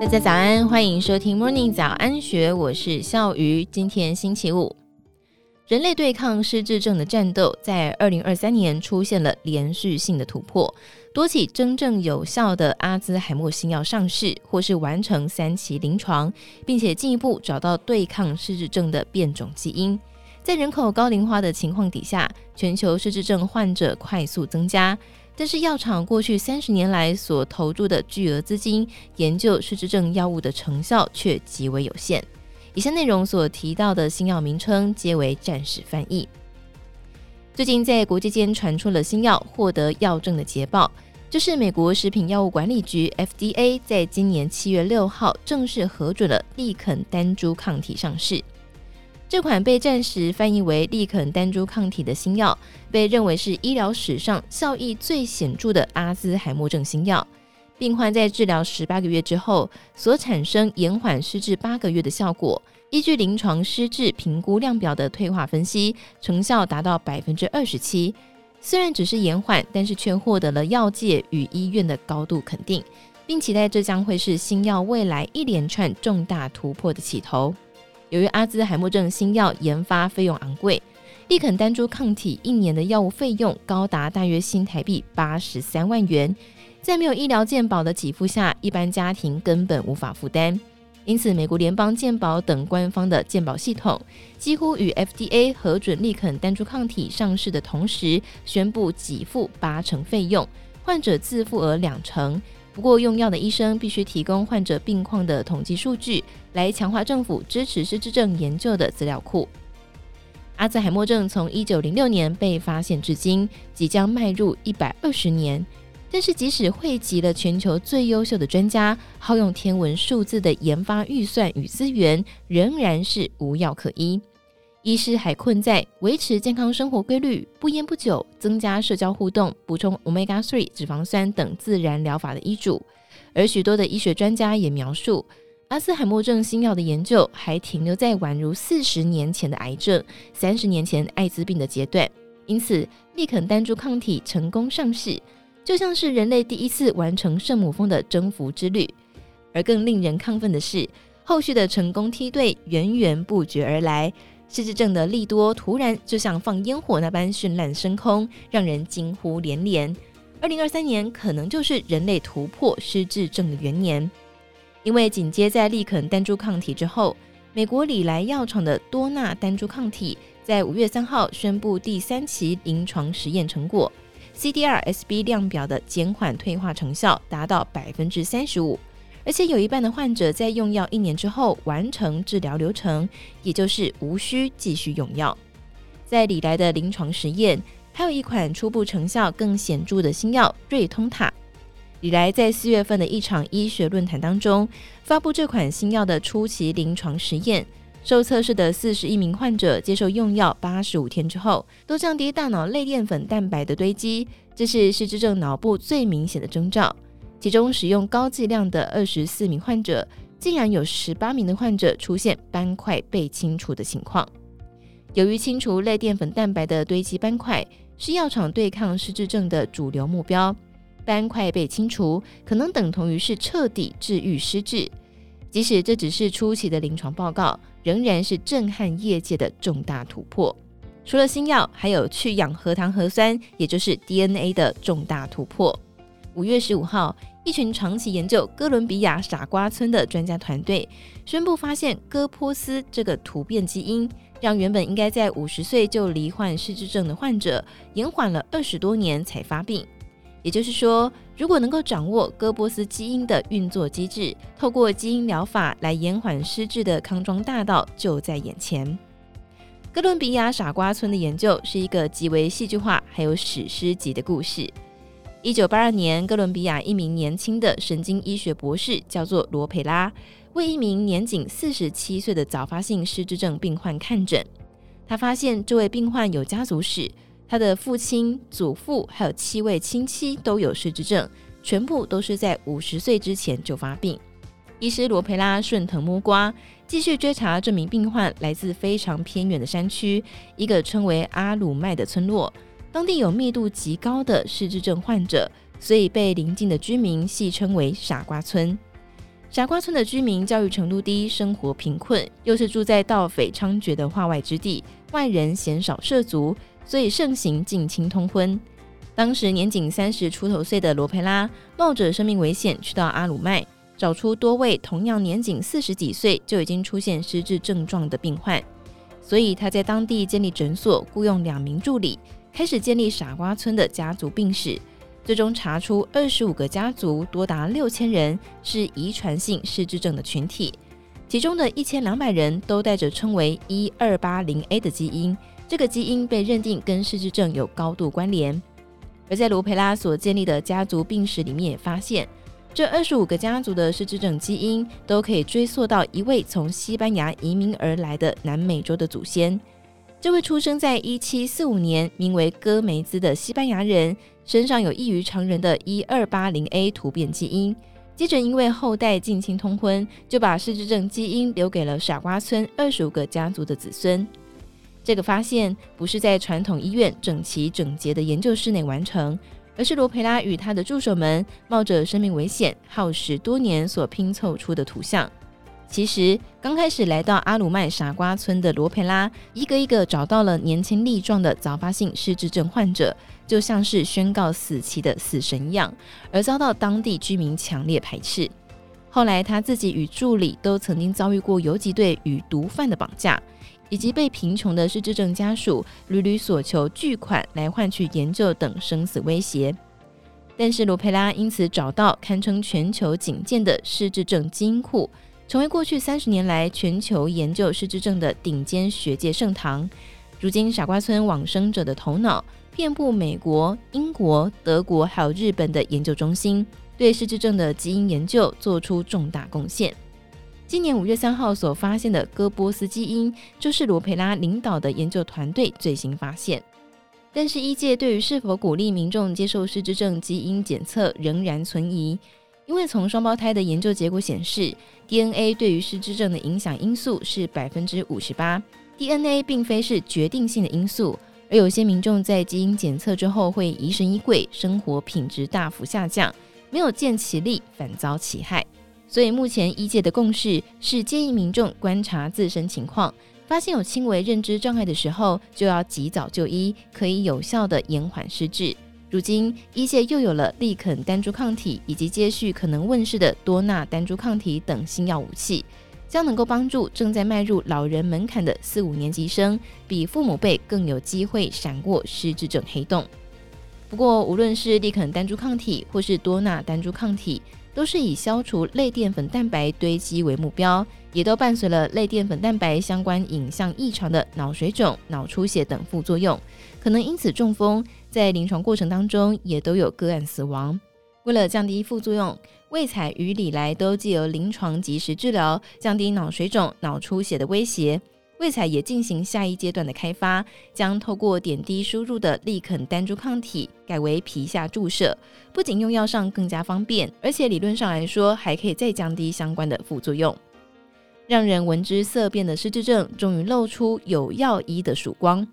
大家早安，欢迎收听 Morning 早安学，我是笑鱼。今天星期五，人类对抗失智症的战斗在二零二三年出现了连续性的突破，多起真正有效的阿兹海默新药上市，或是完成三期临床，并且进一步找到对抗失智症的变种基因。在人口高龄化的情况底下，全球失智症患者快速增加。但是药厂过去三十年来所投入的巨额资金研究失智症药物的成效却极为有限。以下内容所提到的新药名称皆为暂时翻译。最近在国际间传出了新药获得药证的捷报，就是美国食品药物管理局 FDA 在今年七月六号正式核准了利肯单株抗体上市。这款被暂时翻译为利肯单株抗体的新药，被认为是医疗史上效益最显著的阿兹海默症新药。病患在治疗十八个月之后，所产生延缓失智八个月的效果。依据临床失智评估量表的退化分析，成效达到百分之二十七。虽然只是延缓，但是却获得了药界与医院的高度肯定，并期待这将会是新药未来一连串重大突破的起头。由于阿兹海默症新药研发费用昂贵，利肯单株抗体一年的药物费用高达大约新台币八十三万元，在没有医疗健保的给付下，一般家庭根本无法负担。因此，美国联邦健保等官方的健保系统几乎与 FDA 核准利肯单株抗体上市的同时，宣布给付八成费用，患者自付额两成。不过，用药的医生必须提供患者病况的统计数据，来强化政府支持失智症研究的资料库。阿兹海默症从一九零六年被发现至今，即将迈入一百二十年。但是，即使汇集了全球最优秀的专家，耗用天文数字的研发预算与资源，仍然是无药可医。医师还困在维持健康生活规律、不烟不酒、增加社交互动、补充 Omega-3 脂肪酸等自然疗法的医嘱，而许多的医学专家也描述，阿兹海默症新药的研究还停留在宛如四十年前的癌症、三十年前艾滋病的阶段。因此，利肯单株抗体成功上市，就像是人类第一次完成圣母峰的征服之旅。而更令人亢奋的是，后续的成功梯队源源不绝而来。失智症的利多突然就像放烟火那般绚烂升空，让人惊呼连连。二零二三年可能就是人类突破失智症的元年，因为紧接在利肯单株抗体之后，美国礼来药厂的多纳单株抗体在五月三号宣布第三期临床实验成果，CDR-SB 量表的减缓退化成效达到百分之三十五。而且有一半的患者在用药一年之后完成治疗流程，也就是无需继续用药。在礼来的临床实验，还有一款初步成效更显著的新药瑞通塔。礼来在四月份的一场医学论坛当中发布这款新药的初期临床实验，受测试的四十一名患者接受用药八十五天之后，都降低大脑类淀粉蛋白的堆积，这是失智症脑部最明显的征兆。其中使用高剂量的二十四名患者，竟然有十八名的患者出现斑块被清除的情况。由于清除类淀粉蛋白的堆积斑块是药厂对抗失智症的主流目标，斑块被清除可能等同于是彻底治愈失智。即使这只是初期的临床报告，仍然是震撼业界的重大突破。除了新药，还有去氧核糖核酸，也就是 DNA 的重大突破。五月十五号，一群长期研究哥伦比亚傻瓜村的专家团队宣布，发现哥波斯这个突变基因，让原本应该在五十岁就罹患失智症的患者延缓了二十多年才发病。也就是说，如果能够掌握哥波斯基因的运作机制，透过基因疗法来延缓失智的康庄大道就在眼前。哥伦比亚傻瓜村的研究是一个极为戏剧化还有史诗级的故事。一九八二年，哥伦比亚一名年轻的神经医学博士叫做罗培拉，为一名年仅四十七岁的早发性失智症病患看诊。他发现这位病患有家族史，他的父亲、祖父还有七位亲戚都有失智症，全部都是在五十岁之前就发病。医师罗培拉顺藤摸瓜，继续追查这名病患来自非常偏远的山区，一个称为阿鲁麦的村落。当地有密度极高的失智症患者，所以被邻近的居民戏称为“傻瓜村”。傻瓜村的居民教育程度低，生活贫困，又是住在盗匪猖獗的化外之地，外人鲜少涉足，所以盛行近亲通婚。当时年仅三十出头岁的罗培拉，冒着生命危险去到阿鲁麦，找出多位同样年仅四十几岁就已经出现失智症状的病患，所以他在当地建立诊所，雇佣两名助理，开始建立傻瓜村的家族病史。最终查出二十五个家族，多达六千人是遗传性失智症的群体，其中的一千两百人都带着称为一二八零 A 的基因，这个基因被认定跟失智症有高度关联。而在罗培拉所建立的家族病史里面也发现，这二十五个家族的失智症基因都可以追溯到一位从西班牙移民而来的南美洲的祖先。这位出生在一七四五年、名为戈梅兹的西班牙人，身上有异于常人的一二八零 A 突变基因。接着因为后代近亲通婚，就把失智症基因留给了傻瓜村二十五个家族的子孙。这个发现不是在传统医院整齐整洁的研究室内完成，而是罗培拉与他的助手们冒着生命危险、耗时多年所拼凑出的图像。其实刚开始来到阿鲁麦傻瓜村的罗佩拉，一个一个找到了年轻力壮的早发性失智症患者，就像是宣告死期的死神一样，而遭到当地居民强烈排斥。后来他自己与助理都曾经遭遇过游击队与毒贩的绑架。以及被贫穷的失智症家属屡屡索求巨款来换取研究等生死威胁，但是罗佩拉因此找到堪称全球仅见的失智症基因库，成为过去三十年来全球研究失智症的顶尖学界盛堂。如今，傻瓜村往生者的头脑遍布美国、英国、德国还有日本的研究中心，对失智症的基因研究做出重大贡献。今年五月三号所发现的戈波斯基因，就是罗培拉领导的研究团队最新发现。但是，医界对于是否鼓励民众接受失智症基因检测仍然存疑，因为从双胞胎的研究结果显示，DNA 对于失智症的影响因素是百分之五十八，DNA 并非是决定性的因素。而有些民众在基因检测之后会疑神疑鬼，生活品质大幅下降，没有见其利，反遭其害。所以目前医界的共识是建议民众观察自身情况，发现有轻微认知障碍的时候，就要及早就医，可以有效地延缓失智。如今医界又有了利肯单株抗体以及接续可能问世的多纳单株抗体等新药武器，将能够帮助正在迈入老人门槛的四五年级生，比父母辈更有机会闪过失智症黑洞。不过，无论是利肯单株抗体或是多纳单株抗体，都是以消除类淀粉蛋白堆积为目标，也都伴随了类淀粉蛋白相关影像异常的脑水肿、脑出血等副作用，可能因此中风，在临床过程当中也都有个案死亡。为了降低副作用，魏彩与李来都借由临床及时治疗，降低脑水肿、脑出血的威胁。卫彩也进行下一阶段的开发，将透过点滴输入的利肯单株抗体改为皮下注射，不仅用药上更加方便，而且理论上来说还可以再降低相关的副作用，让人闻之色变的失智症终于露出有药医的曙光。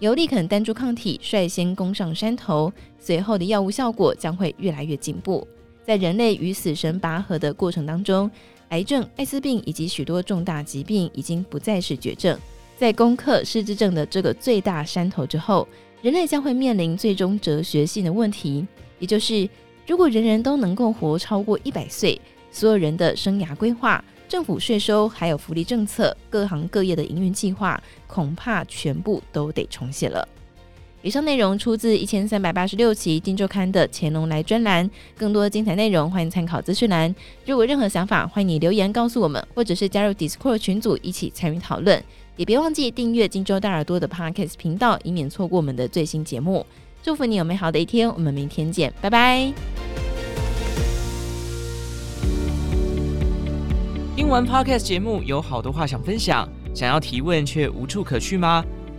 由利肯单株抗体率先攻上山头，随后的药物效果将会越来越进步，在人类与死神拔河的过程当中。癌症、艾滋病以及许多重大疾病已经不再是绝症。在攻克失智症的这个最大山头之后，人类将会面临最终哲学性的问题，也就是如果人人都能够活超过一百岁，所有人的生涯规划、政府税收还有福利政策、各行各业的营运计划，恐怕全部都得重写了。以上内容出自一千三百八十六期《金周刊》的乾隆来专栏，更多精彩内容欢迎参考资讯栏。如果任何想法，欢迎你留言告诉我们，或者是加入 Discord 群组一起参与讨论。也别忘记订阅金周大耳朵的 Podcast 频道，以免错过我们的最新节目。祝福你有美好的一天，我们明天见，拜拜。听完 Podcast 节目，有好多话想分享，想要提问却无处可去吗？